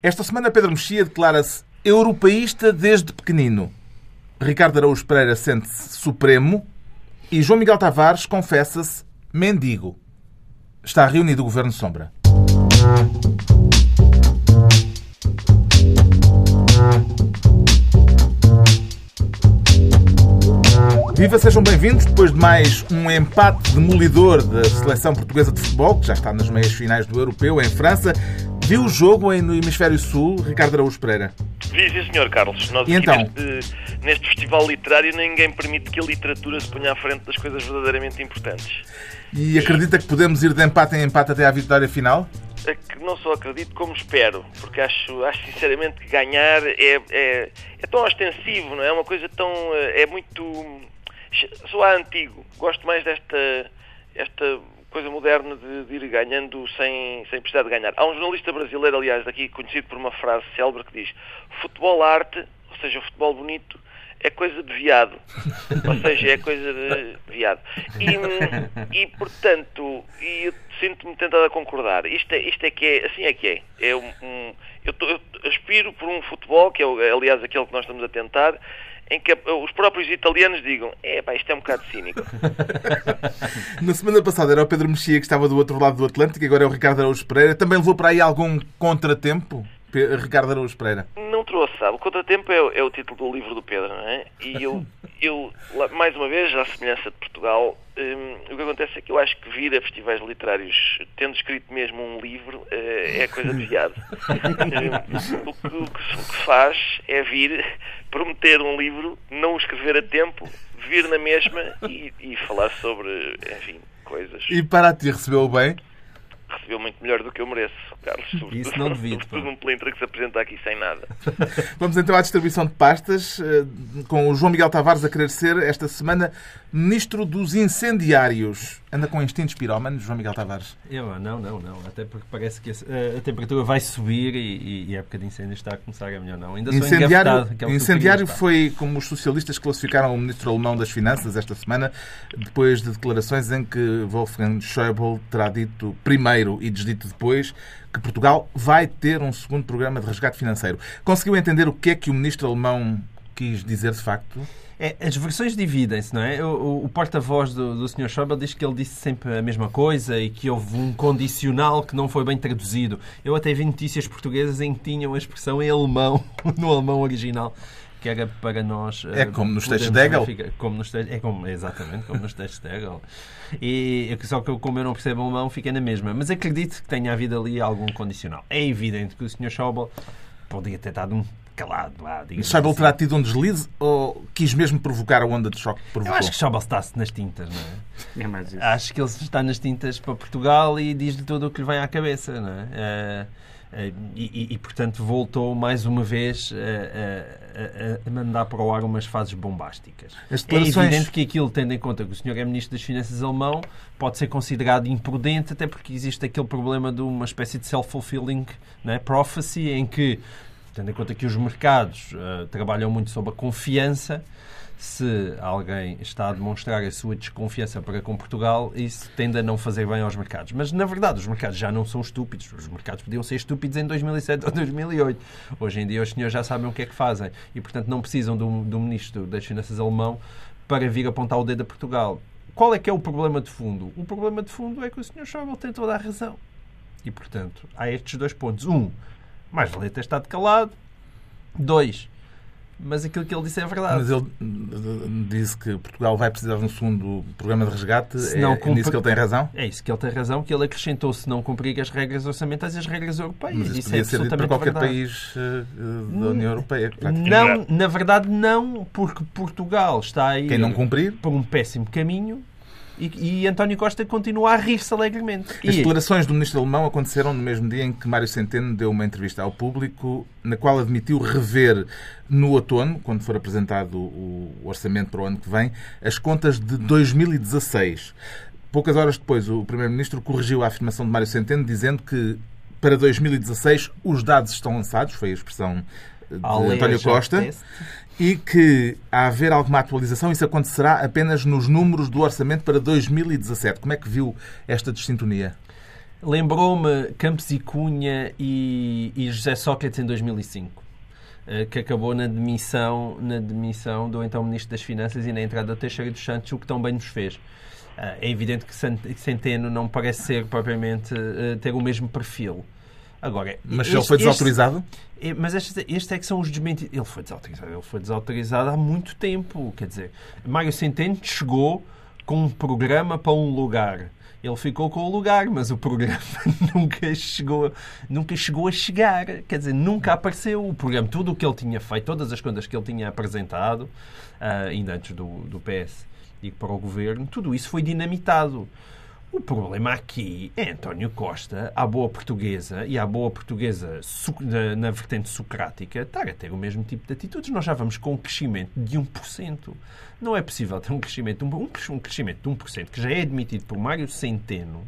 Esta semana Pedro Mexia declara-se europeísta desde pequenino. Ricardo Araújo Pereira sente-se supremo e João Miguel Tavares confessa-se mendigo. Está reunido o Governo Sombra. Viva, sejam bem-vindos depois de mais um empate demolidor da seleção portuguesa de futebol, que já está nas meias finais do Europeu em França. Viu o jogo no Hemisfério Sul, Ricardo Araújo Pereira? Vi, sim, senhor Carlos. Nós E então? neste, neste festival literário ninguém permite que a literatura se ponha à frente das coisas verdadeiramente importantes. E acredita que podemos ir de empate em empate até à vitória final? É que não só acredito como espero, porque acho, acho sinceramente que ganhar é, é, é tão ostensivo, não é? É uma coisa tão. eh, é muito. Sou antigo. Gosto mais desta. esta coisa moderna de, de ir ganhando sem, sem precisar de ganhar. Há um jornalista brasileiro, aliás, daqui conhecido por uma frase célebre que diz: futebol arte, ou seja, futebol bonito, é coisa de viado. ou seja, é coisa de viado. E, e portanto, e eu sinto-me tentado a concordar. Isto é, isto é que é, assim é que é. é um, eu, tô- eu aspiro por um futebol, que é aliás aquele que nós estamos a tentar, em que os próprios italianos digam: é pá, isto é um bocado cínico. Na semana passada era o Pedro Mexia que estava do outro lado do Atlântico, agora é o Ricardo Araújo Pereira. Também levou para aí algum contratempo, Ricardo Araújo Pereira? Não trouxe, sabe? O Contratempo é, o- é o título do livro do Pedro, não é? E eu, eu mais uma vez, à semelhança de Portugal, hum, o que acontece é que eu acho que vir a festivais literários tendo escrito mesmo um livro eh, é coisa de viado. Hum, o, que, o que o que faz é vir, prometer um livro, não o escrever a tempo, vir na mesma e, e falar sobre, enfim, coisas. E para ti, recebeu bem? Recebeu muito melhor do que eu mereço, Carlos. Sobretudo, Isso não devido, Sobretudo um pelintra que se apresenta aqui sem nada. Vamos então à distribuição de pastas, eh, com o João Miguel Tavares a querer ser, esta semana, Ministro dos Incendiários. Anda com instintos pirómanos, João Miguel Tavares? Eu, não, não, não. Até porque parece que a, a temperatura vai subir e, e a época de incêndio está a começar a melhor, não. Ainda sou Incendiário, é o que tu incendiário querias, foi como os socialistas classificaram o ministro alemão das Finanças esta semana, depois de declarações em que Wolfgang Schäuble terá dito primeiro e desdito depois que Portugal vai ter um segundo programa de resgate financeiro. Conseguiu entender o que é que o ministro alemão quis dizer de facto? É, as versões dividem-se, não é? O, o- o porta-voz do, do Sr. Schäuble diz que ele disse sempre a mesma coisa e que houve um condicional que não foi bem traduzido. Eu até vi notícias portuguesas em que tinham a expressão em alemão, no alemão original, que era para nós... É eh, como nos textos de Hegel? Como nos textos, é como, exatamente, como nos textos de Hegel. E, só que eu, como eu não percebo alemão, fiquei na mesma. Mas acredito que tenha havido ali algum condicional. É evidente que o Sr. Schäuble podia ter estado um calado lá, Schäuble assim. terá tido um deslize ou quis mesmo provocar a onda de choque que Eu provocou? acho que Schäuble está-se nas tintas, não é? É mais isso. Acho que ele está nas tintas para Portugal e diz-lhe tudo o que lhe vem à cabeça, não é? Eh, e, e, e, portanto, voltou mais uma vez eh, a, a- a mandar para o ar umas fases bombásticas. As É declarações- evidente que aquilo, tendo em conta que o senhor é Ministro das Finanças alemão, pode ser considerado imprudente, até porque existe aquele problema de uma espécie de self-fulfilling é? prophecy, em que, tendo em conta que os mercados eh, trabalham muito sob a confiança, se alguém está a demonstrar a sua desconfiança para com Portugal, isso tende a não fazer bem aos mercados. Mas, na verdade, os mercados já não são estúpidos. Os mercados podiam ser estúpidos em 2007 ou 2008. Hoje em dia, os senhores já sabem o que é que fazem. E, portanto, não precisam do, do Ministro das Finanças alemão para vir apontar o dedo a Portugal. Qual é que é o problema de fundo? O problema de fundo é que o Sr. Schäuble tem toda a razão. E, portanto, há estes dois pontos. Um, mais valia ter estado calado. Dois, mas aquilo que ele disse é verdade. Mas ele uh, disse que Portugal vai precisar de um segundo programa de resgate. Se é, não é cumpre- nisso que ele tem razão? É isso que ele tem razão, que ele acrescentou se não cumprir as regras orçamentais e as regras europeias. Mas isso isso podia é ser dito para qualquer verdade. país uh, da União Europeia. Não, na verdade não, porque Portugal está aí Quem não cumprir, por um péssimo caminho e, e António Costa continua a rir-se alegremente. As E, declarações do ministro alemão aconteceram no mesmo dia em que Mário Centeno deu uma entrevista ao público na qual admitiu rever no outono, quando for apresentado o orçamento para o ano que vem, as contas de 2016. Poucas horas depois, o primeiro-ministro corrigiu a afirmação de Mário Centeno, dizendo que para 2016 os dados estão lançados, foi a expressão de Aleja António Costa. E que, a haver alguma atualização, isso acontecerá apenas nos números do orçamento para 2017. Como é que viu esta dissintonia? Lembrou-me Campos e Cunha e, e José Sócrates em 2005 eh, que acabou na demissão, na demissão do então Ministro das Finanças e na entrada do Teixeira dos Santos, o que tão bem nos fez. Eh, é evidente que Centeno não parece ser propriamente eh, ter o mesmo perfil. Agora, mas este, ele foi desautorizado? Este, mas este, este é que são os desmentidos. Ele foi desautorizado. Ele foi desautorizado há muito tempo. Quer dizer, Mário Centeno chegou com um programa para um lugar. Ele ficou com o lugar, mas o programa nunca chegou, nunca chegou a chegar. Quer dizer, nunca apareceu o programa. Tudo o que ele tinha feito, todas as contas que ele tinha apresentado, uh, ainda antes do, do PS e para o governo, tudo isso foi dinamitado. O problema aqui é António Costa, à boa portuguesa e à boa portuguesa na, vertente socrática, estar a ter o mesmo tipo de atitudes. Nós já vamos com um crescimento de 1%. Não é possível ter um crescimento, um, um crescimento de 1%, que já é admitido por Mário Centeno,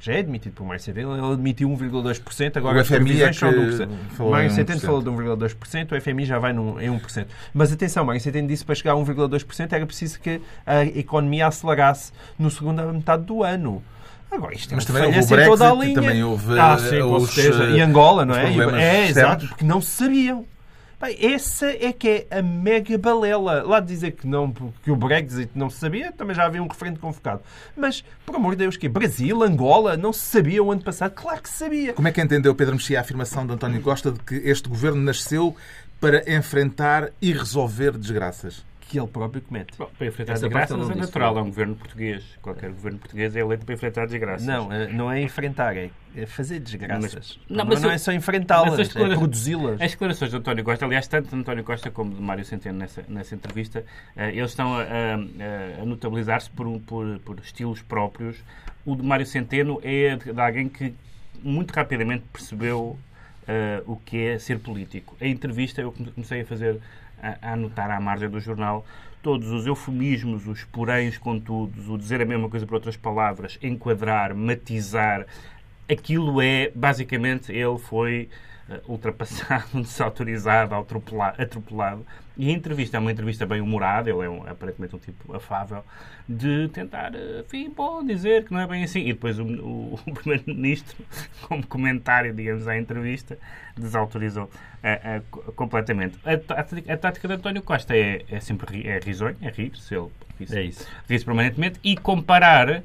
já é admitido por Mário Centeno, ele admitiu 1,2%, agora o as previsões é são de 1%. Mário Centeno falou de 1,2%, o FMI já vai num, em 1%. Mas atenção, Mário Centeno disse que para chegar a 1,2% era preciso que a economia acelerasse no segunda metade do ano. Agora, isto é Mas também houve o Brexit, toda a linha. também houve ah, sim, com os. E Angola, não é? É, exato, porque não sabiam. Bem, essa é que é a mega balela. Lá de dizer que não, porque o Brexit não se sabia, também já havia um referendo convocado. Mas, por amor de Deus, que Brasil, Angola, não se sabia o ano passado? Claro que sabia. Como é que entendeu Pedro Mexia a afirmação de António Costa de que este governo nasceu para enfrentar e resolver desgraças? Que ele próprio comete. Bom, para enfrentar Essa desgraças é natural, é um governo português. Qualquer governo português é eleito para enfrentar desgraças. Não, eh, não é enfrentar, é fazer desgraças. Mas, não, mas não, é só enfrentá-las, é produzi-las. As declarações de António Costa, aliás, tanto de António Costa como de Mário Centeno nessa, nessa entrevista, uh, eles estão a, a, a notabilizar-se por, por, por estilos próprios. O de Mário Centeno é de, de alguém que muito rapidamente percebeu Uh, o que é ser político. A entrevista eu comecei a fazer a, anotar à margem do jornal todos os eufemismos, os poréns contudos, o dizer a mesma coisa por outras palavras, enquadrar, matizar, aquilo é, basicamente, ele foi ultrapassado, desautorizado, atropelado. E a entrevista é uma entrevista bem humorada, ele é um, aparentemente um tipo afável, de tentar, eh, enfim, bom, dizer que não é bem assim. E depois o, o, o Primeiro-Ministro, como comentário, digamos, à entrevista, desautorizou uh, uh, completamente. A, a, a, tática de António Costa é, é sempre é risonho, é rir-se, ele é isso. ri-se permanentemente, e comparar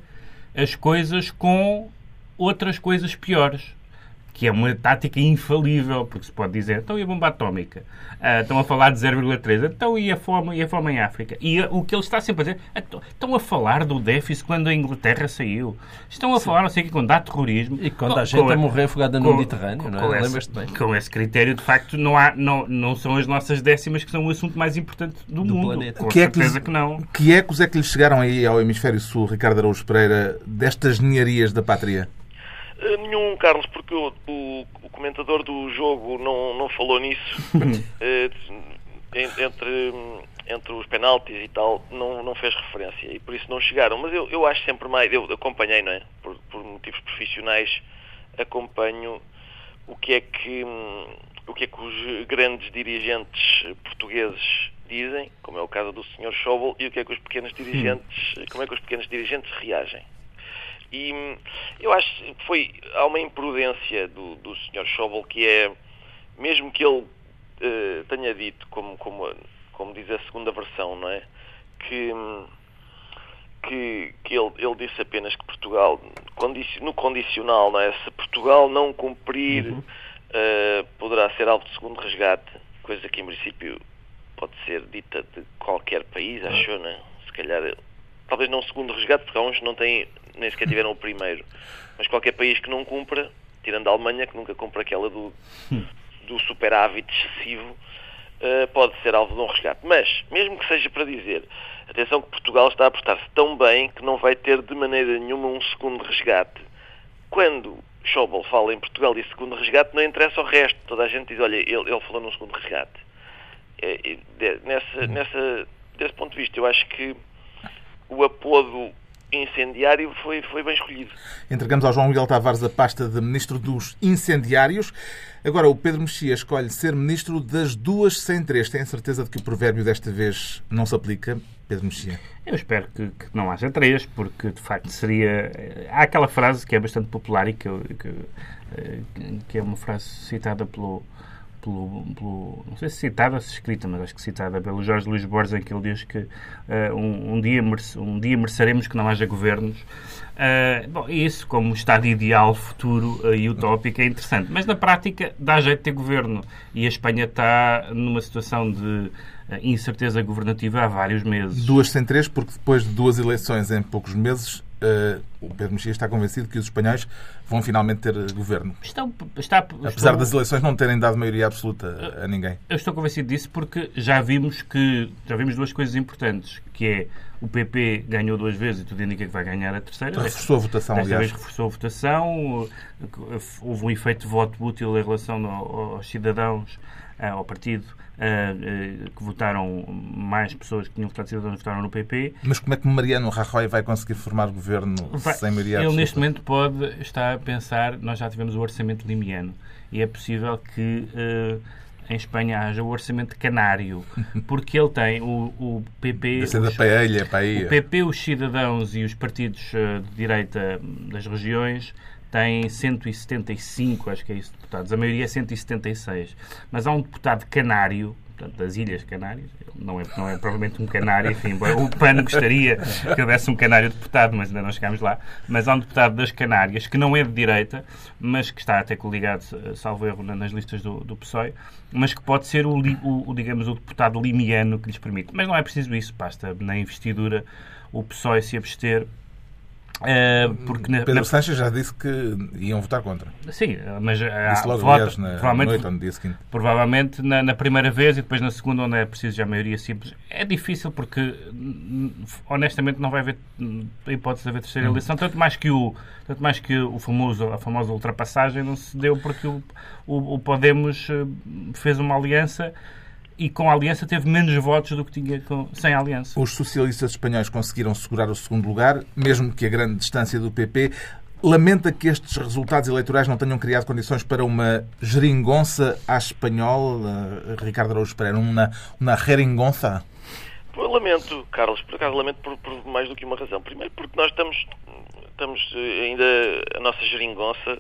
as coisas com outras coisas piores que é uma tática infalível, porque se pode dizer, então e a bomba atómica? Uh, estão a falar de 0,3, então e a, fome, e a fome em África? E a, o que ele está sempre a dizer, então, estão a falar do déficit quando a Inglaterra saiu, estão a Sim. falar, não sei o que, quando há terrorismo. E quando há gente a morrer afogada no Mediterrâneo, não é? Lembras-te bem? Com esse critério, de facto, não, há, não, não são as nossas décimas que são o assunto mais importante do, do mundo. Planeta. Com que certeza é que, que não. Que ecos é que lhes chegaram aí ao Hemisfério Sul, Ricardo Araújo Pereira, destas ninharias da pátria? Eh, nenhum, Carlos, porque o, o, o, comentador do jogo não, não falou nisso. uh, entre, entre os penaltis e tal, não, não fez referência e por isso não chegaram. Mas eu, eu acho sempre mais. Eu acompanhei, não é? Por, por motivos profissionais, acompanho o que é que. O que é que os grandes dirigentes portugueses dizem, como é o caso do Sr. Schauble, e o que é que os pequenos dirigentes, como é que os pequenos dirigentes reagem. E eu acho que foi, há uma imprudência do, do Sr. Schauble que é, mesmo que ele uh, tenha dito, como, como, como diz a segunda versão, não é? Que, que, que ele, ele disse apenas que Portugal, no condicional, não é? Se Portugal não cumprir, uh, poderá ser alvo de segundo resgate, coisa que em princípio pode ser dita de qualquer país, acho, não é? Se calhar talvez não segundo resgate, porque há uns que não têm, nem sequer tiveram o primeiro. Mas qualquer país que não cumpra, tirando a Alemanha, que nunca cumpre aquela do, do superávit excessivo, uh, pode ser alvo de um resgate. Mas, mesmo que seja para dizer, atenção que Portugal está a portar-se tão bem que não vai ter de maneira nenhuma um segundo resgate. Quando Schauble fala em Portugal e segundo resgate, não interessa o resto. Toda a gente diz, olha, ele, ele falou num segundo resgate. É, é, nessa, nessa, desse ponto de vista, eu acho que o apodo incendiário foi, foi bem escolhido. Entregamos ao João Miguel Tavares a pasta de Ministro dos Incendiários. Agora, o Pedro Mexia escolhe ser Ministro das duas sem três. Tem a certeza de que o provérbio desta vez não se aplica, Pedro Mexia? Eu espero que, que não haja três, porque de facto seria. Há aquela frase que é bastante popular e que, que, que é uma frase citada pelo pelo, pelo, não sei se citada se escrita, mas acho que citada pelo Jorge Luís Borges, em que ele diz que uh, um, um, dia merece, um dia mereceremos que não haja governos. Uh, bom, isso, como estado ideal, futuro uh, e utópico, é interessante. Mas na prática dá jeito de ter governo. E a Espanha está numa situação de incerteza governativa há vários meses. Duas sem três, porque depois de duas eleições em poucos meses, uh, o Pedro Mexia está convencido que os espanhóis vão finalmente ter governo. Está, está, Apesar das eleições não terem dado maioria absoluta a ninguém. Eu estou convencido disso porque já vimos que já vimos duas coisas importantes, que é o PP ganhou duas vezes e tudo indica que vai ganhar a terceira. Reforçou a votação, Desta aliás. vez reforçou a votação, houve um efeito de voto útil em relação aos cidadãos, eh, ao partido, Uh, uh, que votaram, mais pessoas que tinham votado cidadãos votaram no PP. Mas como é que Mariano Rajoy vai conseguir formar governo vai, sem maioria Ele absoluta? neste momento pode estar a pensar, nós já tivemos o orçamento limiano e é possível que uh, em Espanha haja o orçamento canário, porque ele tem o, o PP... Os, da paella, paella. O PP, os cidadãos e os partidos de direita das regiões tem 175, acho que é isso, deputados. A maioria é 176. Mas há um deputado canário, portanto, das Ilhas Canárias, não é, não é provavelmente um canário, enfim, o PAN gostaria que houvesse um canário deputado, mas ainda não chegámos lá. Mas há um deputado das Canárias, que não é de direita, mas que está até coligado, salvo erro, nas listas do, do PSOE, mas que pode ser o, o, digamos, o deputado limiano que lhes permite. Mas não é preciso isso, basta na investidura o PSOE se abster porque na, Pedro na... Sanches já disse que iam votar contra. Sim, mas disse logo, vota, aliás, na provavelmente, noite no dia seguinte. Provavelmente na, na, primeira vez e depois na segunda, onde é preciso já maioria simples. É difícil porque, honestamente, não vai haver hipótese de haver terceira hum. eleição. Tanto mais que o, tanto mais que o famoso, a famosa ultrapassagem não se deu porque o, o, o Podemos eh, fez uma aliança e com a aliança teve menos votos do que tinha com, sem a aliança. Os socialistas espanhóis conseguiram segurar o segundo lugar, mesmo que a grande distância do PP. Lamenta que estes resultados eleitorais não tenham criado condições para uma geringonça à espanhola, Ricardo Araújo Pereira, uma, uma geringonça? Eu lamento, Carlos, por acaso lamento por, por, mais do que uma razão. Primeiro porque nós estamos, estamos eh, ainda, a nossa geringonça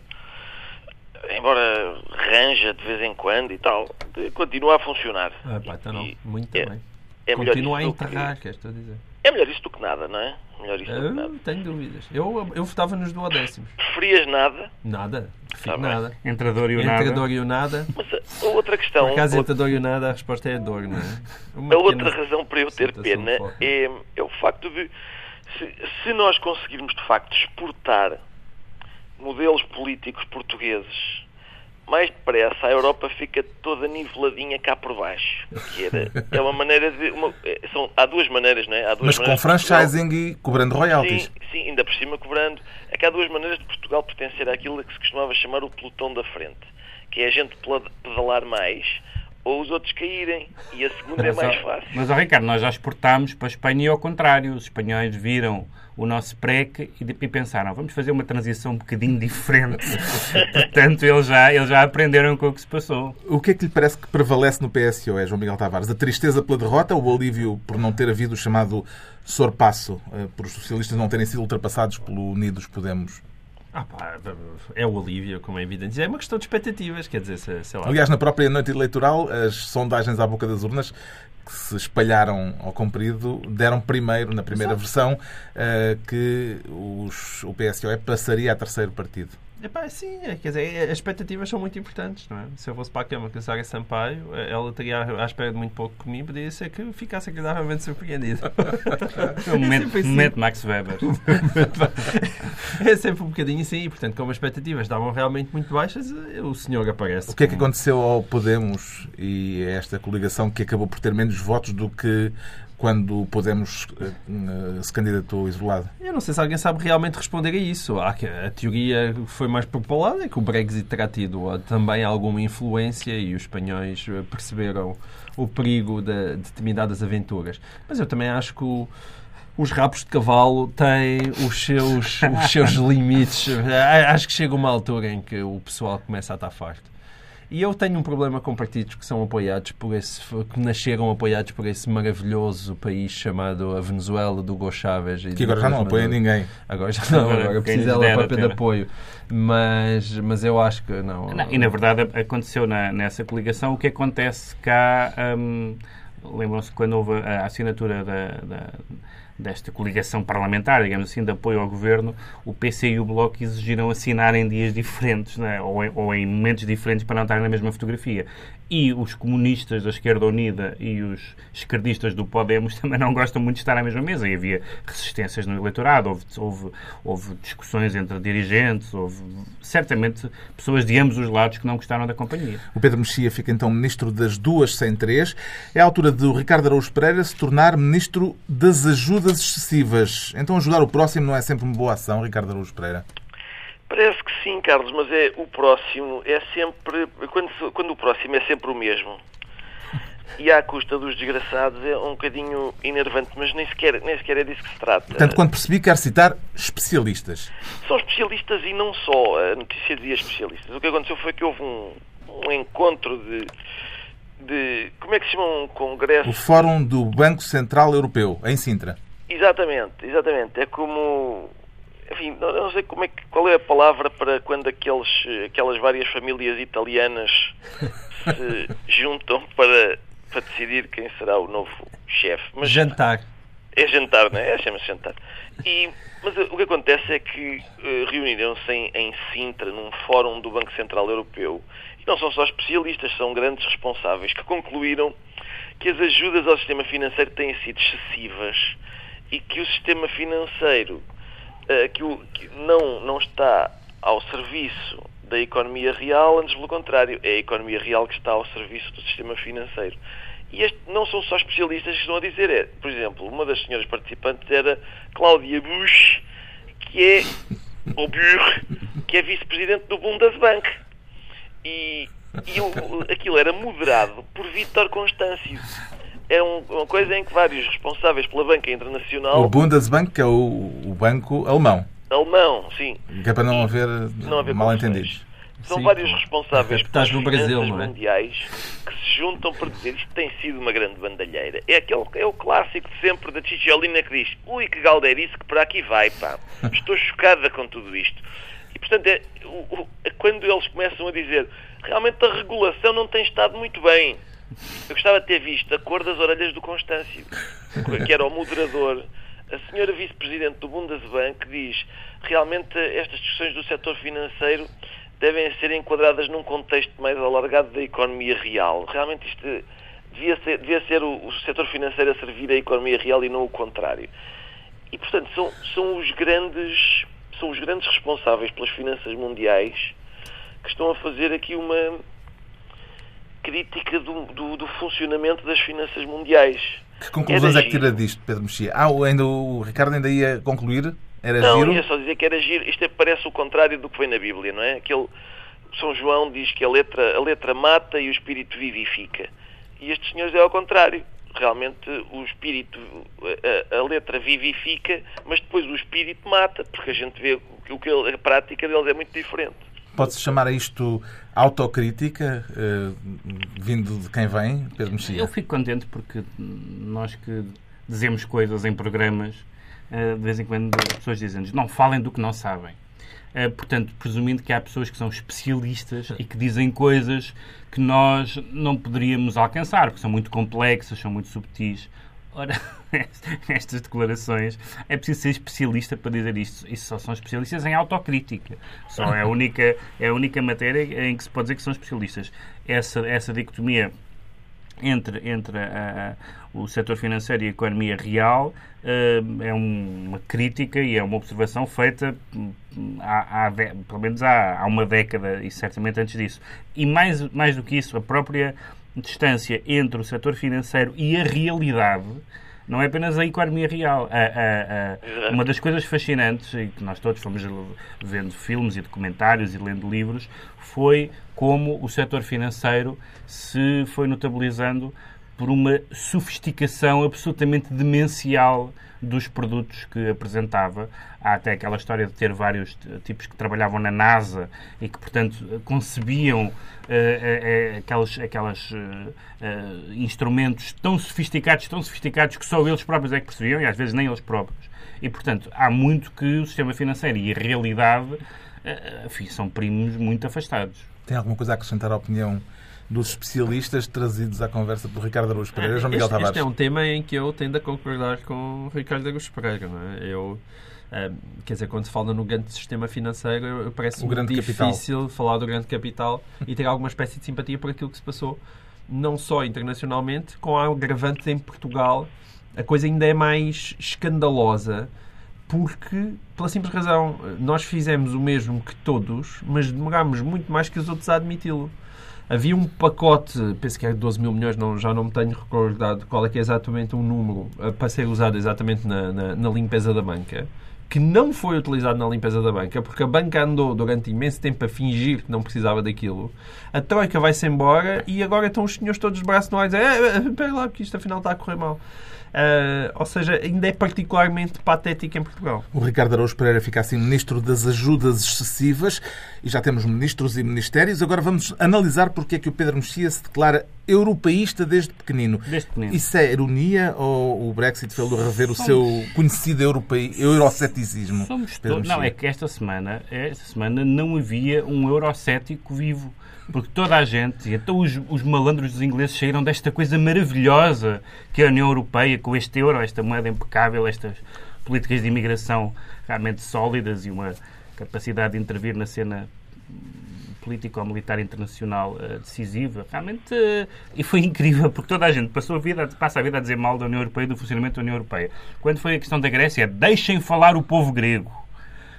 embora ranja de vez em quando e tal, continua a funcionar. Ah, pá, então não. Muito é, bem. É continua a enterrar, que... estou a dizer. É melhor isso do que nada, não é? Melhor isso eu do que nada. tenho dúvidas. Eu, eu votava nos duodécimos. Preferias nada? Nada. Prefiro tá nada. Entre a dor e o nada. Entre a dor e o nada. Mas a outra questão... Por acaso, entre a dor e o nada, a resposta é a dor, não é? Uma a outra razão para eu ter pena é, é o facto de... Se, se nós conseguirmos, de facto, exportar modelos políticos portugueses mais depressa a Europa fica toda niveladinha cá por baixo. Que era, é uma maneira de. Uma, é, são, há duas maneiras, não é? Há duas Mas com franchising e cobrando royalties. Sim, sim, ainda por cima cobrando. É que há duas maneiras de Portugal pertencer àquilo que se costumava chamar o pelotão da frente, que é a gente pedalar mais ou os outros caírem. E a segunda é mas, é mais fácil. Mas, oh, Ricardo, nós já exportámos para a Espanha e ao contrário. Os espanhóis viram o nosso PREC e, e pensaram, vamos fazer uma transição um bocadinho diferente. Portanto, eles já, eles já aprenderam com o que se passou. O que é que lhe parece que prevalece no PSO, é João Miguel Tavares? A tristeza pela derrota ou o alívio por não ter havido o chamado sorpasso, eh, por os socialistas não terem sido ultrapassados pelo Unidos Podemos? Ah, pá, é o alívio, como é evidente. É uma questão de expectativas, quer dizer, sei lá. Aliás, na própria noite eleitoral, as sondagens à boca das urnas que se espalharam ao comprido deram primeiro, na primeira Exato. versão, uh, que os, o PSOE passaria a terceiro partido. Epá, sim, é, quer dizer, as expectativas são muito importantes, não é? Se eu fosse para a Câmara com a Sara Sampaio, ela teria à espera de muito pouco comigo, podia ser que ficasse agradavelmente surpreendido. um momento, é momento Max Weber. é sempre um bocadinho assim, e portanto, como as expectativas estavam realmente muito baixas, o senhor aparece. O que é que aconteceu ao Podemos e a esta coligação que acabou por ter menos votos do que quando Podemos uh, se candidatou isolado? Eu não sei se alguém sabe realmente responder a isso. A, a teoria foi mais propalada é que o Brexit terá tido uh, também alguma influência e os espanhóis uh, perceberam o perigo de, de determinadas aventuras. Mas eu também acho que o, os rabos de cavalo têm os seus, os seus limites. Acho que chega uma altura em que o pessoal começa a estar farto. E eu tenho um problema com partidos que são apoiados por esse, que nasceram apoiados por esse maravilhoso país chamado a Venezuela do Hugo Chávez. Que agora já não apoia ninguém. Agora já não, agora precisa dela própria de apoio. Mas, mas eu acho que não. não e na verdade aconteceu na, nessa coligação o que acontece cá. Hum, Lembram-se quando houve a assinatura da, da desta coligação parlamentar, digamos assim, de apoio ao governo, o PC e o Bloco exigiram assinar em dias diferentes, né? ou, em, ou, em, momentos diferentes para não estar na mesma fotografia e os comunistas da Esquerda Unida e os esquerdistas do Podemos também não gostam muito de estar à mesma mesa. E havia resistências no eleitorado, houve, houve, houve discussões entre dirigentes, houve certamente pessoas de ambos os lados que não gostaram da companhia. O Pedro Mexia fica então ministro das duas sem três. É a altura de o Ricardo Araújo Pereira se tornar ministro das ajudas excessivas. Então ajudar o próximo não é sempre uma boa ação, Ricardo Araújo Pereira? Parece que sim, Carlos, mas é o próximo é sempre quando, quando o próximo é sempre o mesmo. E à custa dos desgraçados é um bocadinho enervante, mas nem sequer, nem sequer é disso que se trata. Portanto, quando percebi, quero citar especialistas. São especialistas e não só. A notícia dizia especialistas. O que aconteceu foi que houve um, um encontro de, de. Como é que se chama um congresso? O Fórum do Banco Central Europeu, em Sintra. Exatamente, exatamente. É como enfim, não sei como é que, qual é a palavra para quando aqueles, aquelas várias famílias italianas se juntam para, para decidir quem será o novo chefe. Mas jantar. É jantar, não é? é Chama-se jantar. E, mas o que acontece é que uh, reuniram-se em, em Sintra, num fórum do Banco Central Europeu, e não são só especialistas, são grandes responsáveis, que concluíram que as ajudas ao sistema financeiro têm sido excessivas e que o sistema financeiro uh, que, não, não está ao serviço da economia real, antes pelo contrário, é a economia real que está ao serviço do sistema financeiro. E este, não são só especialistas que estão a dizer, é, por exemplo, uma das senhoras participantes era Cláudia Bush, que é, ou Buch, que é vice-presidente do Bundesbank. E, e aquilo era moderado por Vítor Constâncio. É um, uma coisa em que vários responsáveis pela banca internacional. O Bundesbank, que é o, o banco alemão. Alemão, sim. Que é para não haver, não haver mal-entendidos. São sim, vários responsáveis é estás no Brasil, não é? mundiais que se juntam para dizer isto tem sido uma grande bandalheira. É, aquele, é o clássico de sempre da Cicciolina que diz ui, que galdeirice que para aqui vai, pá. Estou chocada com tudo isto. E, portanto, é, o, o, quando eles começam a dizer realmente a regulação não tem estado muito bem. Eu gostava de ter visto a cor das orelhas do Constâncio, que era o moderador. A senhora vice-presidente do Bundesbank diz realmente estas discussões do setor financeiro devem ser enquadradas num contexto mais alargado da economia real. Realmente isto devia ser, devia ser o, o setor financeiro a servir a economia real e não o contrário. E, portanto, são, são, os grandes, são os grandes responsáveis pelas finanças mundiais que estão a fazer aqui uma, crítica do, do, do funcionamento das finanças mundiais. Que conclusões é que tira disto, Pedro Mexia? Ah, ainda, o Ricardo ainda ia concluir? Era não, giro? ia só dizer que era giro. Isto é, parece o contrário do que vem na Bíblia, não é? Aquele, São João diz que a letra, a letra mata e o espírito vivifica. E estes senhores é ao contrário. Realmente o espírito, a, a letra vivifica, mas depois o espírito mata, porque a gente vê que, o que a prática deles é muito diferente. Pode-se chamar a isto autocrítica, uh, vindo de quem vem, Pedro Mexia? Eu fico contente porque nós que dizemos coisas em programas, uh, de vez em quando as pessoas dizem-nos não falem do que não sabem. Uh, portanto, presumindo que há pessoas que são especialistas e que dizem coisas que nós não poderíamos alcançar, porque são muito complexas, são muito subtis. Ora, nestas declarações é preciso ser especialista para dizer isto. Isso só são especialistas em autocrítica. Só é a única, é a única matéria em que se pode dizer que são especialistas. Essa, essa dicotomia entre, entre a, a, o setor financeiro e a economia real uh, é um, uma crítica e é uma observação feita hum, há, há pelo menos há, há uma década e certamente antes disso. E mais, mais do que isso, a própria distância entre o setor financeiro e a realidade não é apenas a economia real. A, a, a, uma das coisas fascinantes, e que nós todos fomos vendo filmes e documentários e lendo livros, foi como o setor financeiro se foi notabilizando por uma sofisticação absolutamente demencial dos produtos que apresentava. Há até aquela história de ter vários tipos que trabalhavam na NASA e que, portanto, concebiam uh, uh, aqueles, aqueles uh, instrumentos tão sofisticados, tão sofisticados que só eles próprios é que percebiam e às vezes nem eles próprios. E, portanto, há muito que o sistema financeiro e a realidade enfim, são primos muito afastados. Tem alguma coisa a acrescentar à opinião dos especialistas trazidos à conversa por Ricardo Araújo Pereira e João Miguel este, Tavares? Este é um tema em que eu tendo a concordar com o Ricardo Araújo Pereira. Não é? Eu, um, quer dizer, quando se fala no grande sistema financeiro, parece-me difícil capital. falar do grande capital e ter alguma espécie de simpatia por aquilo que se passou, não só internacionalmente, com a agravante em Portugal. A coisa ainda é mais escandalosa porque, pela simples razão, nós fizemos o mesmo que todos, mas demorámos muito mais que os outros a admiti-lo. Havia um pacote, penso que era 12 mil milhões, não, já não me tenho recordado qual é que é exatamente o número, eh, para ser usado exatamente na, na, na, limpeza da banca, que não foi utilizado na limpeza da banca, porque a banca andou durante imenso tempo a fingir que não precisava daquilo. A Troika vai-se embora e agora estão os senhores todos de braço no ar a dizer eh, eh, espera lá, que isto afinal está a correr mal. Uh, ou seja, ainda é particularmente patético em Portugal. O Ricardo Araújo Pereira fica assim ministro das ajudas excessivas e já temos ministros e ministérios. Agora vamos analisar porque é que o Pedro Mexia se declara europeísta desde pequenino. Desde pequenino. Isso é ironia ou o Brexit fez-lo rever Somos... o seu conhecido europei... euroceticismo? Somos todos. Não, é que esta semana, esta semana não havia um eurocético vivo. Porque toda a gente, e então os, os malandros dos ingleses saíram desta coisa maravilhosa que é a União Europeia, com este euro, esta moeda impecável, estas políticas de imigração realmente sólidas e uma capacidade de intervir na cena político-militar internacional uh, decisiva. Realmente, uh, e foi incrível, porque toda a gente passou a vida, passa a vida a dizer mal da União Europeia, do funcionamento da União Europeia. Quando foi a questão da Grécia, deixem falar o povo grego.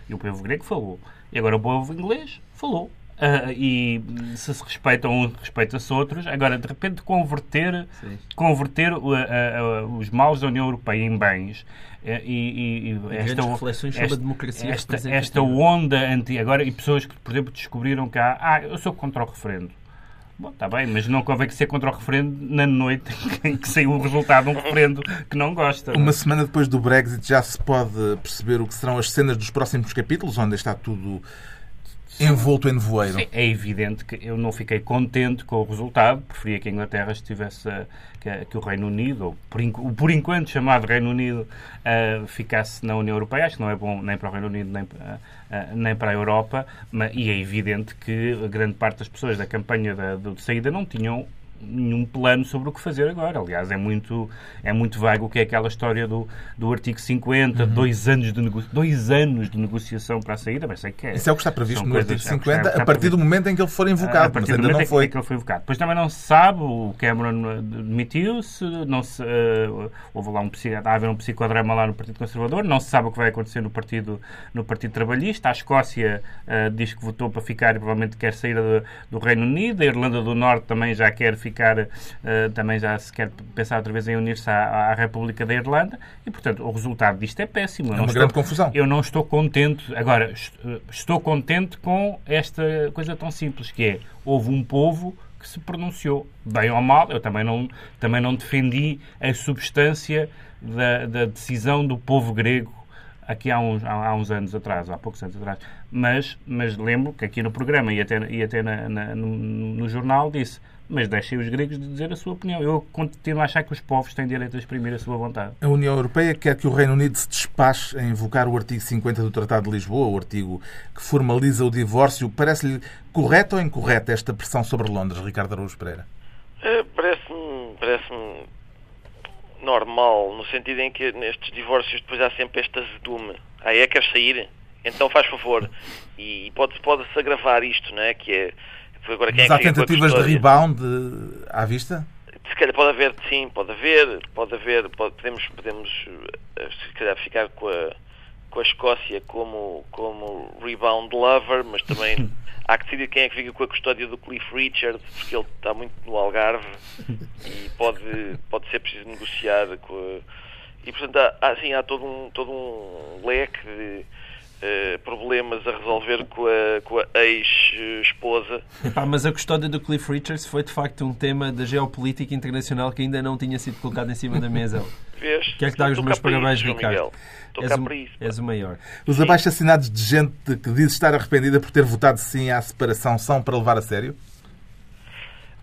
E o povo grego falou. E agora o povo inglês falou. Uh, e se se respeitam uns, respeita-se outros. Agora, de repente, converter, converter uh, uh, os maus da União Europeia em bens eh, e, e, e esta, reflexões sobre esta, a democracia esta, esta onda anti agora e pessoas que, por exemplo, descobriram que há, ah, eu sou contra o referendo. Bom, está bem, mas não convém que ser contra o referendo na noite em que saiu o resultado de um referendo que não gosta. Uma semana depois do Brexit já se pode perceber o que serão as cenas dos próximos capítulos, onde está tudo envolto em nevoeiro. É evidente que eu não fiquei contente com o resultado, preferia que a Inglaterra estivesse, que, que o Reino Unido, ou por, por enquanto chamado Reino Unido, uh, ficasse na União Europeia. Acho que não é bom nem para o Reino Unido nem, uh, uh, nem para a Europa, mas, e é evidente que grande parte das pessoas da campanha da, de saída não tinham nenhum plano sobre o que fazer agora. Aliás, é muito, é muito vago o que é aquela história do, do artigo 50, uhum. dois, anos de nego... dois anos de negociação para a saída, mas sei que é. Isso é o que está previsto no artigo 50 é a partir do momento em que ele for invocado, a partir mas ainda não foi. Em que ele foi invocado. Depois também não se sabe, o Cameron demitiu-se, não se, uh, houve lá um, haver um psicodrama lá no Partido Conservador, não se sabe o que vai acontecer no Partido, no partido Trabalhista, a Escócia uh, diz que votou para ficar e provavelmente quer sair do, do Reino Unido, a Irlanda do Norte também já quer ficar, uh, também já se quer pensar outra vez em unir-se à, à, República da Irlanda e, portanto, o resultado disto é péssimo. é uma grande confusão. Eu não estou contente. Agora, eh, estou contente com esta coisa tão simples que é, houve um povo que se pronunciou, bem ou mal, eu também não, também não defendi a substância da, da decisão do povo grego aqui há uns, há, uns anos atrás, há poucos anos atrás. Mas, mas lembro que aqui no programa e até, e até na, na, no, no jornal disse mas deixem os gregos de dizer a sua opinião. Eu continuo a achar que os povos têm direito a exprimir a sua vontade. A União Europeia quer que o Reino Unido se despache a invocar o artigo 50 do Tratado de Lisboa, o artigo que formaliza o divórcio. Parece-lhe correta ou incorreta esta pressão sobre Londres, Ricardo Araújo Pereira? É, parece-me parece normal, no sentido em que nestes divórcios depois há sempre esta azedume. Ah, é? Queres sair? Então faz favor. E pode-se pode agravar isto, não é? Que é Agora, quem Mas é há tentativas de rebound à vista? Se calhar pode haver, sim, pode haver, pode haver, pode, podemos, podemos eh, se calhar ficar com a, com a Escócia como, como rebound lover, mas também há que decidir quem é que fica com a custódia do Cliff Richard, porque ele está muito no Algarve e pode, pode ser preciso negociar com a, e portanto há, assim, há todo um, todo um leque de eh, problemas a resolver com a, com a ex-esposa. Mas a custódia do Cliff Richards foi de facto um tema da geopolítica internacional que ainda não tinha sido colocado em cima da mesa. Vês? Quero te dar os meus parabéns, isso, Ricardo. És o, isso. és o maior. Os abaixo-assinados de gente que diz estar arrependida por ter votado sim à separação são para levar a sério?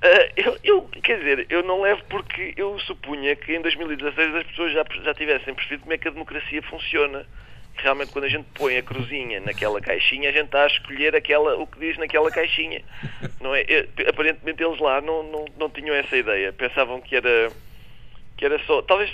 Ah, eu, eu, quer dizer, eu não levo porque eu supunha que em 2016 as pessoas já, já tivessem percebido como é que a democracia funciona. Realmente, quando a gente põe a cruzinha naquela caixinha, a gente está a escolher aquela, o que diz naquela caixinha. Não é? Aparentemente, eles lá não, não, não tinham essa ideia. Pensavam que era, que era só. Talvez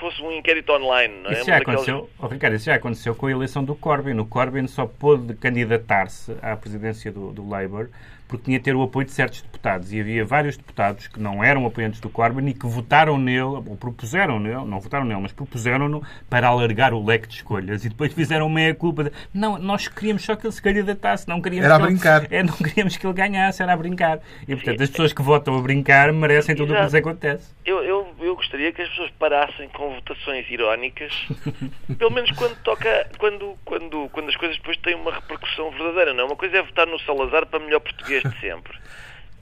fosse um inquérito online, não é? Isso já daqueles- aconteceu, oh, Ricardo, isso já aconteceu com a eleição do Corbyn. O Corbyn só pôde candidatar-se à presidência do, do Labour porque tinha de ter o apoio de certos deputados. E havia vários deputados que não eram apoiantes do Corbyn e que votaram nele, ou propuseram nele, não votaram nele, mas propuseram-no para alargar o leque de escolhas. E depois fizeram meia-culpa. de, Não, nós queríamos só que ele se candidatasse, não queríamos Era a que ele- brincar. É, não queríamos que ele ganhasse, era a brincar. E, portanto, as pessoas que votam a brincar merecem tudo o que lhes acontece. Eu, eu, eu gostaria que as pessoas parassem com votações irónicas, pelo menos quando toca, quando, quando, quando as coisas depois têm uma repercussão verdadeira, não é? Uma coisa é votar no Salazar para melhor português de sempre.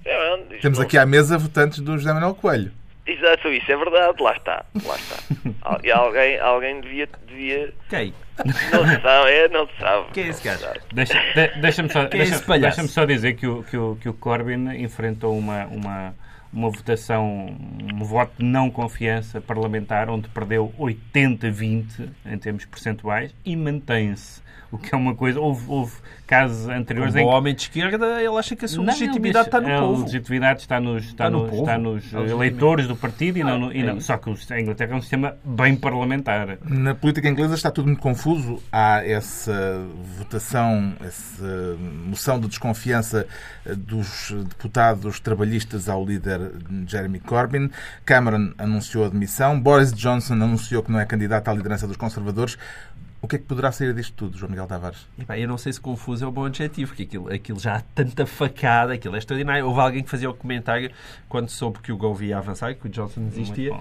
É, isto Temos aqui à mesa votantes do José Manuel Coelho. Exato, isso é verdade, lá está, lá está. E alguém, alguém devia, devia. Quem? Não se sabe, é, não se sabe. Quem é esse Não se gajo? sabe. Deixa- de- Deixa-me só, Quem é deixa, deixa-me só dizer que o, que, o, que o Corbyn enfrentou uma, uma, uma votação, um voto de não confiança parlamentar, onde perdeu 80-20 em termos percentuais e mantém-se. O que é uma coisa. Houve, houve casos anteriores Como em que homem de esquerda, ele acha que a sua não, legitimidade está no diz, povo. A legitimidade está nos, está Está no povo. está nos legitimidade. eleitores do partido e não, no- e é não- só que a Inglaterra é um sistema bem parlamentar. Na política inglesa está tudo muito confuso. Há essa votação, essa moção de desconfiança eh, dos deputados trabalhistas ao líder Jeremy Corbyn. Cameron anunciou a demissão. Boris Johnson anunciou que não é candidato à liderança dos conservadores. O que é que poderá sair disto tudo, João Miguel Tavares? Epá, eu não sei se confuso é o bom adjetivo, porque aquilo, aquilo já há tanta facada, aquilo é extraordinário. Houve alguém que fazia o comentário quando soube que o Gove ia avançar, que o Johnson desistia.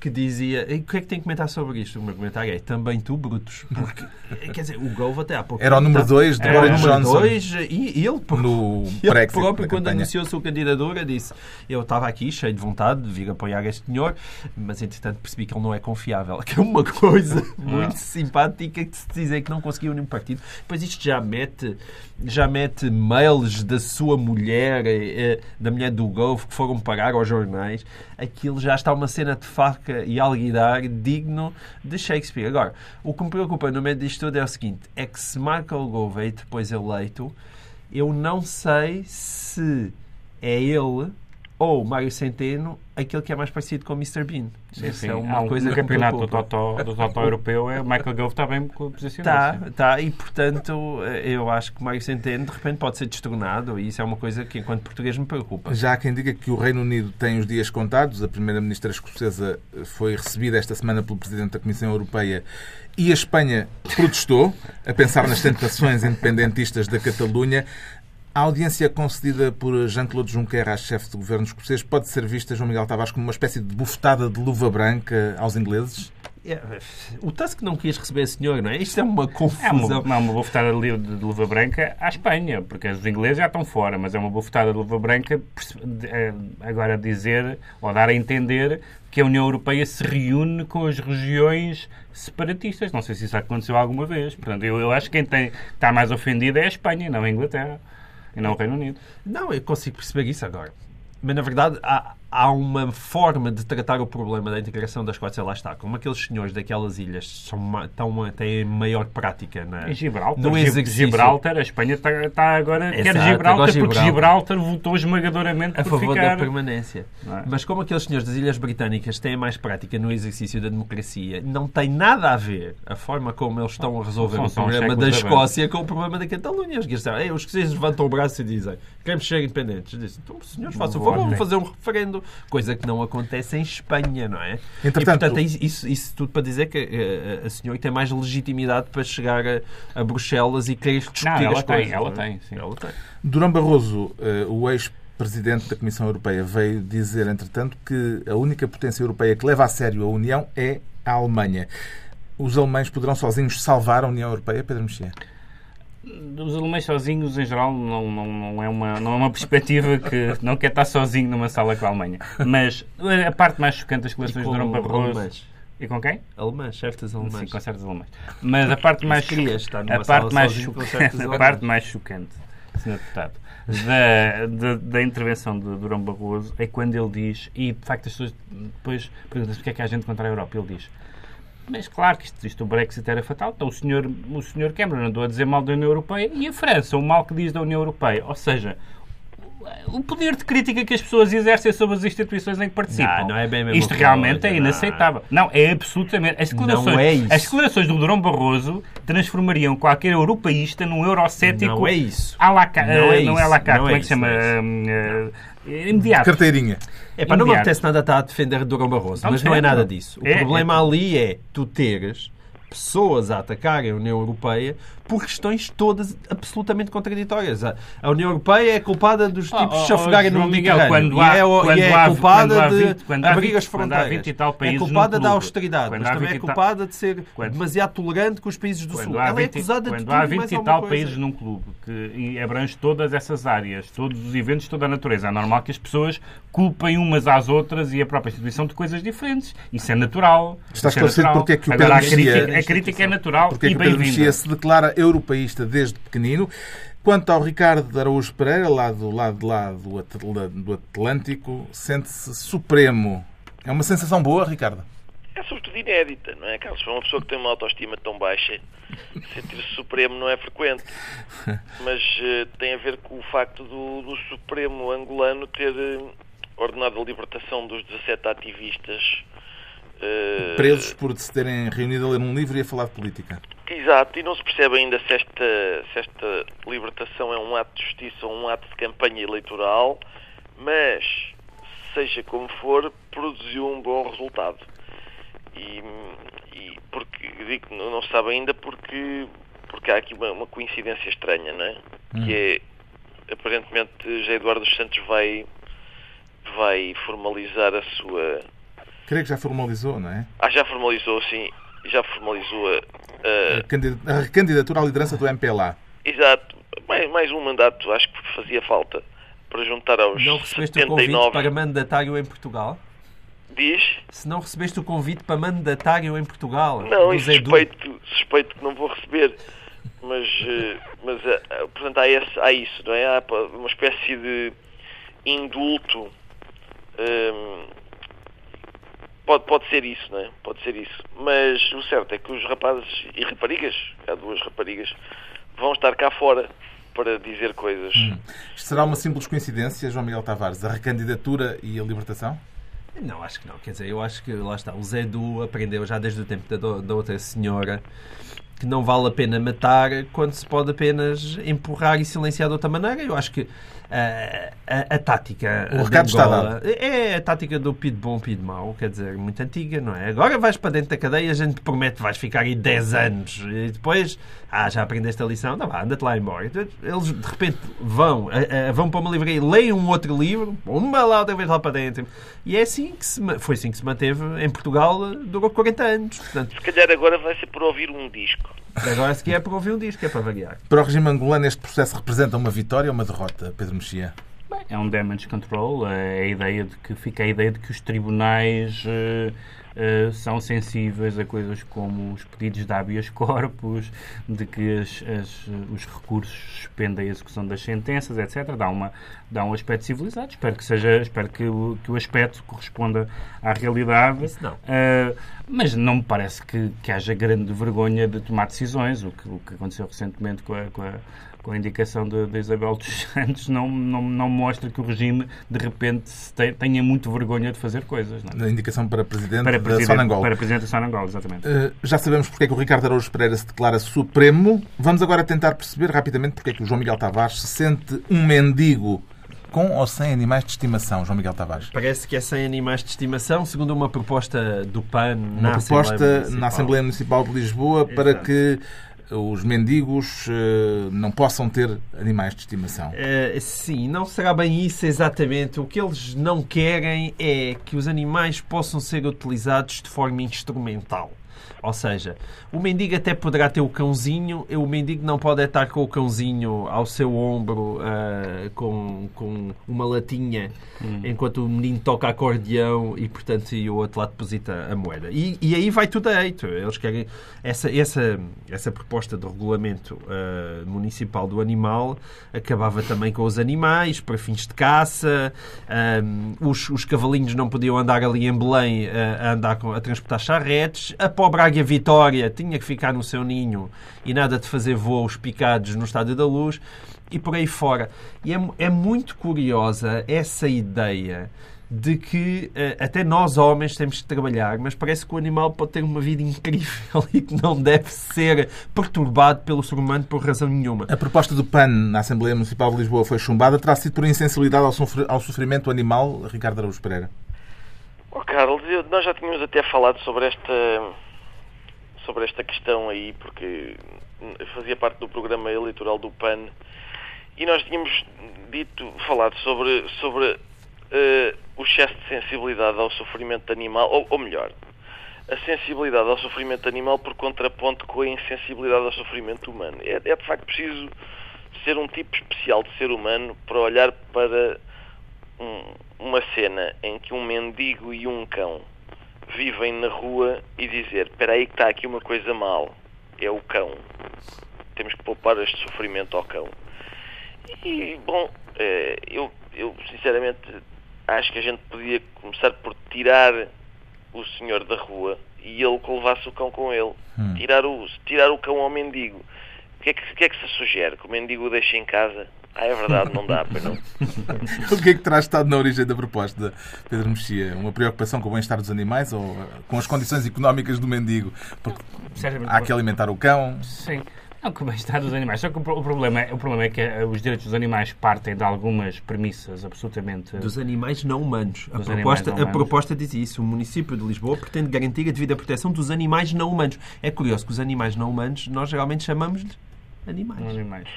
Que dizia: "E o que é que tem que comentar sobre isto? O meu comentário é também tu, Brutos. Porque, quer dizer, o Gove até há pouco. Era o número estava- 2 de Era o Boris número Johnson 2 e ele, no ele Brexit. próprio, quando campanha. anunciou a sua candidatura, disse: Eu estava aqui cheio de vontade de vir apoiar este senhor, mas entretanto percebi que ele não é confiável. Que é uma coisa muito simpática que se dizer que não conseguiu nenhum partido. Depois isto já mete, já mete mails da sua mulher, eh, eh, da mulher do Golfo, que foram parar aos jornais. Aquilo já está uma cena de faca e alguidar digno de Shakespeare. Agora, o que me preocupa no meio disto tudo é o seguinte: é que se Gove é depois eleito, eu não sei se é ele ou Mário Centeno aquele que é mais parecido com o Mr. Bean. Sim, sim. é Há uma um- coisa no que me campeonato do. Totó, do Totó europeu, é, o Michael Gove está bem posicionado. Tá, sim. tá, e portanto eu acho que Mário Centeno de repente pode ser destronado e isso é uma coisa que enquanto português me preocupa. Já há quem diga que o Reino Unido tem os dias contados. A primeira-ministra escocesa foi recebida esta semana pelo presidente da Comissão Europeia e a Espanha protestou, a pensar nas tentações independentistas da Catalunha. A audiência concedida por Jean-Claude Juncker à chefe do governo escocês pode ser vista, João Miguel Tavares, como uma espécie de bufetada de luva branca aos ingleses? É, O Tusk não quis receber a senhor, não é? Isto é uma É uma, confusão. não, uma bufetada de, de, luva branca à Espanha, porque os ingleses já estão fora, mas é uma bufetada de luva branca eh, agora dizer ou dar a entender que a União Europeia se reúne com as regiões separatistas. Não sei se isso aconteceu alguma vez. Portanto, eu, eu acho que quem tem, está mais ofendido é a Espanha, não a Inglaterra. E não o Reino Unido. Não, eu consigo perceber isso agora. Mas, na verdade, há, há uma forma de tratar o problema da integração da Escócia lá está. Como aqueles senhores daquelas ilhas são, tão, têm maior prática na, Em Gibraltar, no exercício Gibraltar, a Espanha está, está agora quer Exato, Gibraltar, agora porque Gibraltar. Gibraltar votou esmagadoramente a favor ficar. da permanência. É? Mas como aqueles senhores das Ilhas Britânicas têm mais prática no exercício da democracia, não tem nada a ver a forma como eles estão a resolver São- o problema da Escócia com o problema da Catalunha. Os gajos dizem, "Ei, os escoceses levantam o braço e dizem queremos ser independentes. Dizem, então, senhores, façam o favor, vamos fazer um referendo. Coisa que não acontece em Espanha, não é? Entretanto- e, portanto, é isso, isso, tudo para dizer que eh, a senhora tem mais legitimidade para chegar a, a Bruxelas e querer discutir Não, ela as tem, coisas. ela não é? tem, sim. Ela tem. Durão Barroso, eh, o ex-presidente da Comissão Europeia, veio dizer, entretanto, que a única potência europeia que leva a sério a União é a Alemanha. Os alemães poderão sozinhos salvar a União Europeia, Pedro Mexia? Os alemães sozinhos, em geral, não, não, não, é uma, não é uma perspectiva que não quer estar sozinho numa sala com a Alemanha. Mas a parte mais chocante das declarações de Durão Barroso... Alemães. E com quem? Alemãs, certas alemãs. Sim, com certos alemães. Mas a parte mais, a parte mais chocante, a parte mais chocante, Sr. Deputado, da, da, da, intervenção de Durão Barroso é quando ele diz, e de facto as pessoas depois perguntam-se porque é que há gente contra a Europa. Ele diz: mas claro que isto, isto, o Brexit era fatal. Então o senhor, o senhor Cameron andou a dizer mal da União Europeia e a França, o mal que diz da União Europeia. Ou seja, o poder de crítica que as pessoas exercem sobre as instituições em que participam. Não, não é bem Isto realmente é inaceitável. Não. não, é absolutamente. As declarações, não é isso. As declarações do Durão Barroso transformariam qualquer europeísta num eurocético. Não é isso. À la, não, é não é à la carte, como é que se chama? É uh, imediato. Carteirinha. É para não me apetece nada estar a defender Durão Barroso, mas não é nada disso. O é, problema é. ali é tu teres pessoas a atacarem a União Europeia por questões todas absolutamente contraditórias. A União Europeia é culpada dos tipos oh, oh, se afogarem no Mediterrâneo quando há, e é, quando e é há, culpada há 20, de abrir as fronteiras. é culpada da austeridade, quando mas também é culpada de ser quando, demasiado tolerante com os países do Sul. Ela 20, é acusada de tudo Quando há 20 e tal coisa. países num clube que abrange todas essas áreas, todos os eventos, toda a natureza, é normal que as pessoas culpem umas às outras e a própria instituição de coisas diferentes. Isso é natural. Está é esclarecido porque é que o Agora, Pedro a crítica, a crítica é natural porque é e que o Pedro bem-vinda. Mexia se declara europeísta desde pequenino. Quanto ao Ricardo Araújo Pereira, lá do lado lá do, do Atlântico, sente-se supremo. É uma sensação boa, Ricardo? É sobretudo inédita, não é, Carlos? Para uma pessoa que tem uma autoestima tão baixa, sentir-se supremo não é frequente. Mas uh, tem a ver com o facto do, do Supremo angolano ter uh, ordenado a libertação dos 17 ativistas presos por se terem reunido a ler um livro e a falar de política. Exato, e não se percebe ainda se esta, se esta libertação é um ato de justiça ou um ato de campanha eleitoral, mas, seja como for, produziu um bom resultado. E, e porque, digo não se sabe ainda porque, porque há aqui uma, uma coincidência estranha, não é? Hum. Que é, aparentemente, José Eduardo dos Santos vai, vai formalizar a sua... Creio que já formalizou, não é? Ah, já formalizou, sim já formalizou a, a... a candidatura à liderança do MPLA. Exato. Mais, mais um mandato, acho que fazia falta para juntar aos Não recebeste 79... o convite para mandatário em Portugal? Diz? Se não recebeste o convite para mandatário em Portugal? Não, e suspeito, suspeito que não vou receber. Mas, eh, mas eh, portanto, há, esse, há isso, não é? Há uma espécie de indulto hum, Pode, pode ser isso, não é? Pode ser isso. Mas o certo é que os rapazes e raparigas, há duas raparigas, vão estar cá fora para dizer coisas. Hum. Será uma simples coincidência, João Miguel Tavares, a recandidatura e a libertação? Não, acho que não. Quer dizer, eu acho que lá está. O Zé Du aprendeu já desde o tempo da, da outra senhora que não vale a pena matar quando se pode apenas empurrar e silenciar de outra maneira. Eu acho que a, a, a tática. O recado está dado. É a tática do PID bom, PID mau, quer dizer, muito antiga, não é? Agora vais para dentro da cadeia, a gente promete que vais ficar aí 10 anos e depois, ah, já aprendeste a lição, não vá, anda-te lá embora. Então, eles de repente vão, vão para uma livraria, leem um outro livro, uma lá outra vez lá para dentro. E é assim que se, foi assim que se manteve em Portugal, durou 40 anos. Portanto, se calhar agora vai ser por ouvir um disco. Agora se quer é por ouvir um disco, é para variar. Para o regime angolano, este processo representa uma vitória ou uma derrota, Pedro Mexia? É um damage control, é a ideia de que fica a ideia de que os tribunais uh, uh, são sensíveis a coisas como os pedidos de habeas corpus, de que as, as, os recursos suspendem a execução das sentenças, etc. Dá, uma, dá um aspecto civilizado. Espero que seja, espero que o, que o aspecto corresponda à realidade. Isso não. Uh, mas não me parece que, que haja grande vergonha de tomar decisões, o que, o que aconteceu recentemente com a, com a com a indicação de, de Isabel dos Santos, não, não, não mostra que o regime, de repente, tenha muito vergonha de fazer coisas. Não? É? A indicação para Presidente, para presidente da Sonangol. Para Presidente da Sonangol, exatamente. Uh, já sabemos porque é que o Ricardo Araújo Pereira se declara supremo. Vamos agora tentar perceber rapidamente porque é que o João Miguel Tavares se sente um mendigo com ou sem animais de estimação, João Miguel Tavares? Parece que é sem animais de estimação, segundo uma proposta do PAN na proposta Assembleia na Assembleia Municipal de Lisboa Exato. para que os mendigos uh, não possam ter animais de estimação. Uh, sim, não será bem isso exatamente. O que eles não querem é que os animais possam ser utilizados de forma instrumental. Ou seja, o mendigo até poderá ter o cãozinho, o mendigo não pode estar com o cãozinho ao seu ombro uh, com, com uma latinha hum. enquanto o menino toca acordeão e, portanto, e o outro lá deposita a moeda. E, e aí vai tudo a eito. Eles querem essa, essa, essa proposta de regulamento uh, municipal do animal acabava também com os animais para fins de caça, um, os, os cavalinhos não podiam andar ali em Belém uh, a, andar com, a transportar charretes, a águia Vitória tinha que ficar no seu ninho e nada de fazer voos picados no Estádio da Luz e por aí fora. E é, é muito curiosa essa ideia de que uh, até nós homens temos que trabalhar, mas parece que o animal pode ter uma vida incrível e que não deve ser perturbado pelo ser humano por razão nenhuma. A proposta do PAN na Assembleia Municipal de Lisboa foi chumbada. Terá sido por insensibilidade ao, sofrimento animal, Ricardo Araújo Pereira? Oh, Carlos, nós já tínhamos até falado sobre esta, sobre esta questão aí, porque fazia parte do programa eleitoral do PAN e nós tínhamos dito, falado sobre, sobre uh, o excesso de sensibilidade ao sofrimento animal, ou, ou melhor, a sensibilidade ao sofrimento animal por contraponto com a insensibilidade ao sofrimento humano. É, é, de facto preciso ser um tipo especial de ser humano para olhar para um, uma cena em que um mendigo e um cão vivem na rua e dizer: Espera aí que está aqui uma coisa mal, é o cão. Temos que poupar este sofrimento ao cão. E, bom, eh, eu, eu sinceramente acho que a gente podia começar por tirar o senhor da rua e ele que levasse o cão com ele. Hum. Tirar, o, tirar o cão ao mendigo. O que, é que, que é que se sugere? Que o mendigo o deixe em casa? Ah, é verdade, não dá, para não. o que é que terá estado na origem da proposta, Pedro Mexia? Uma preocupação com o bem-estar dos animais ou com as condições económicas do mendigo? Porque há que alimentar o cão. Sim. Não, que o bem-estar dos animais. Só que o, problema, é, o problema é que eh, os direitos dos animais partem de algumas premissas absolutamente. Dos animais não humanos. A, proposta, não a proposta diz isso. O município de Lisboa pretende garantir a devida proteção dos animais não humanos. É curioso que os animais não humanos nós geralmente chamamos-lhes animais. animais.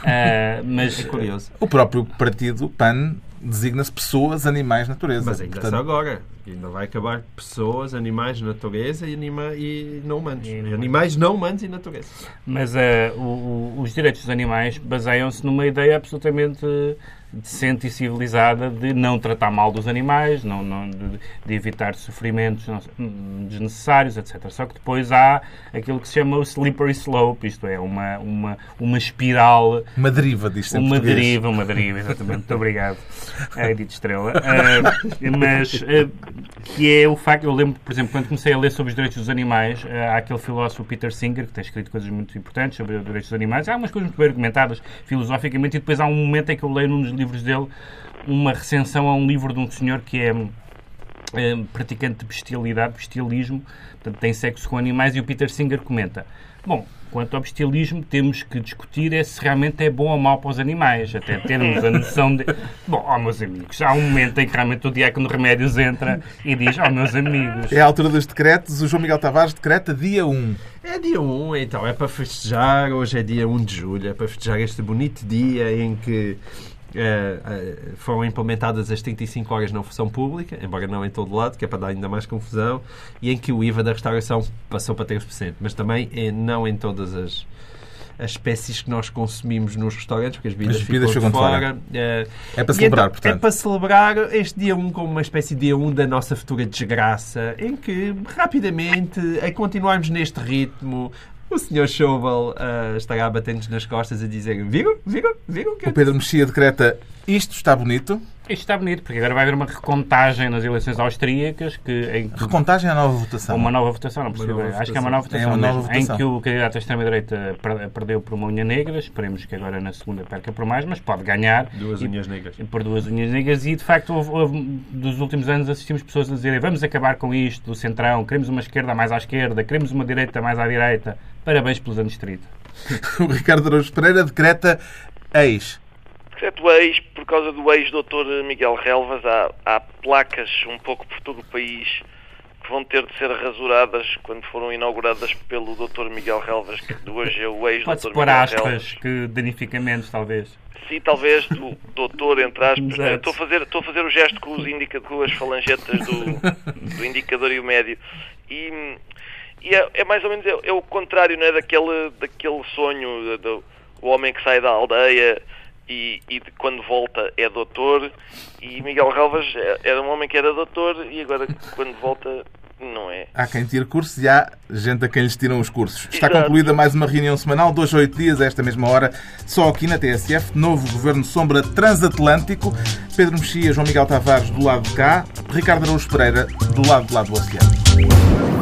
Uh, mas é curioso. O próprio partido PAN designa-se pessoas, animais, natureza. Mas ainda Portanto... agora. Ainda vai acabar pessoas, animais, natureza e, anima... e não humanos. E animais não humanos e natureza. Mas uh, o, o, os direitos dos animais baseiam-se numa ideia absolutamente decente e civilizada de não tratar mal dos animais, não, não, de, de evitar sofrimentos desnecessários, etc. Só que depois há aquilo que se chama o slippery slope, isto é, uma, uma, uma espiral. Uma deriva, disto Uma deriva, uma deriva, exatamente. Muito obrigado, é, Edith Estrela. Uh, mas uh, que é o facto, eu lembro, por exemplo, quando comecei a ler sobre os direitos dos animais, uh, há aquele filósofo Peter Singer, que tem escrito coisas muito importantes sobre os direitos dos animais, há umas coisas muito bem argumentadas filosoficamente, e depois há um momento em que eu leio num dos livros dele uma recensão a um livro de um senhor que é, é praticante de bestialidade, bestialismo, portanto, tem sexo com animais, e o Peter Singer comenta: Bom, quanto ao bestialismo, temos que discutir é se realmente é bom ou mau para os animais, até termos a noção de. Bom, ó oh, meus amigos, há um momento em que realmente o Diácono Remédios entra e diz: ó oh, meus amigos. É a altura dos decretos, o João Miguel Tavares decreta dia 1. É dia 1, então, é para festejar, hoje é dia 1 de julho, é para festejar este bonito dia em que Uh, uh, foram implementadas as 35 horas na função pública, embora não em todo lado, que é para dar ainda mais confusão, e em que o IVA da restauração passou para 3%, mas também é, não em todas as, as espécies que nós consumimos nos restaurantes, porque as bebidas, as bebidas ficam, ficam fora. fora. É para celebrar, então, portanto. É para celebrar este dia 1 como uma espécie de dia 1 da nossa futura desgraça, em que rapidamente, a continuarmos neste ritmo, o senhor Schauble uh, estará batendo nas costas a dizer viram, viram, viram? O Pedro Mexia decreta isto está bonito. Isto está bonito, porque agora vai haver uma recontagem nas eleições austríacas. Que, em. Recontagem é a nova votação? Uma nova votação, não percebo. Acho votação. que é uma nova votação. É uma nova votação. Em que o candidato à extrema-direita perdeu por uma unha negra. Esperemos que agora na segunda perca por mais, mas pode ganhar. Duas e, unhas negras. Por duas unhas negras. E de facto, houve, houve, dos últimos anos assistimos pessoas a dizerem vamos acabar com isto do centrão, queremos uma esquerda mais à esquerda, queremos uma direita mais à direita. Parabéns pelos anos 30. o Ricardo Araújo Pereira decreta ex Exceto ex, por causa do ex-doutor Miguel Relvas, há, há placas um pouco por todo o país que vão ter de ser rasuradas quando foram inauguradas pelo Dr. Miguel Relvas, que hoje é o ex-Dr. Miguel pôr aspas Relvas. que danificamentos, talvez. Sim, talvez, do doutor, entre aspas. Estou a, fazer, estou a fazer o gesto com, os indica, com as falangetas do, do indicador e o médio. E, E é, é mais ou menos é, é, o contrário não é? daquele, daquele sonho do, o homem que sai da aldeia e, e de, quando volta é doutor. E Miguel Galvas é, era um homem que era doutor e agora quando volta não é. Há quem tire cursos e há gente a quem lhes tiram os cursos. Está Exato. concluída mais uma reunião semanal, dois a oito dias, a esta mesma hora, só aqui na TSF. Novo Governo Sombra Transatlântico. Pedro Mexia, João Miguel Tavares do lado de cá, Ricardo Araújo Pereira do lado de lá do oceano.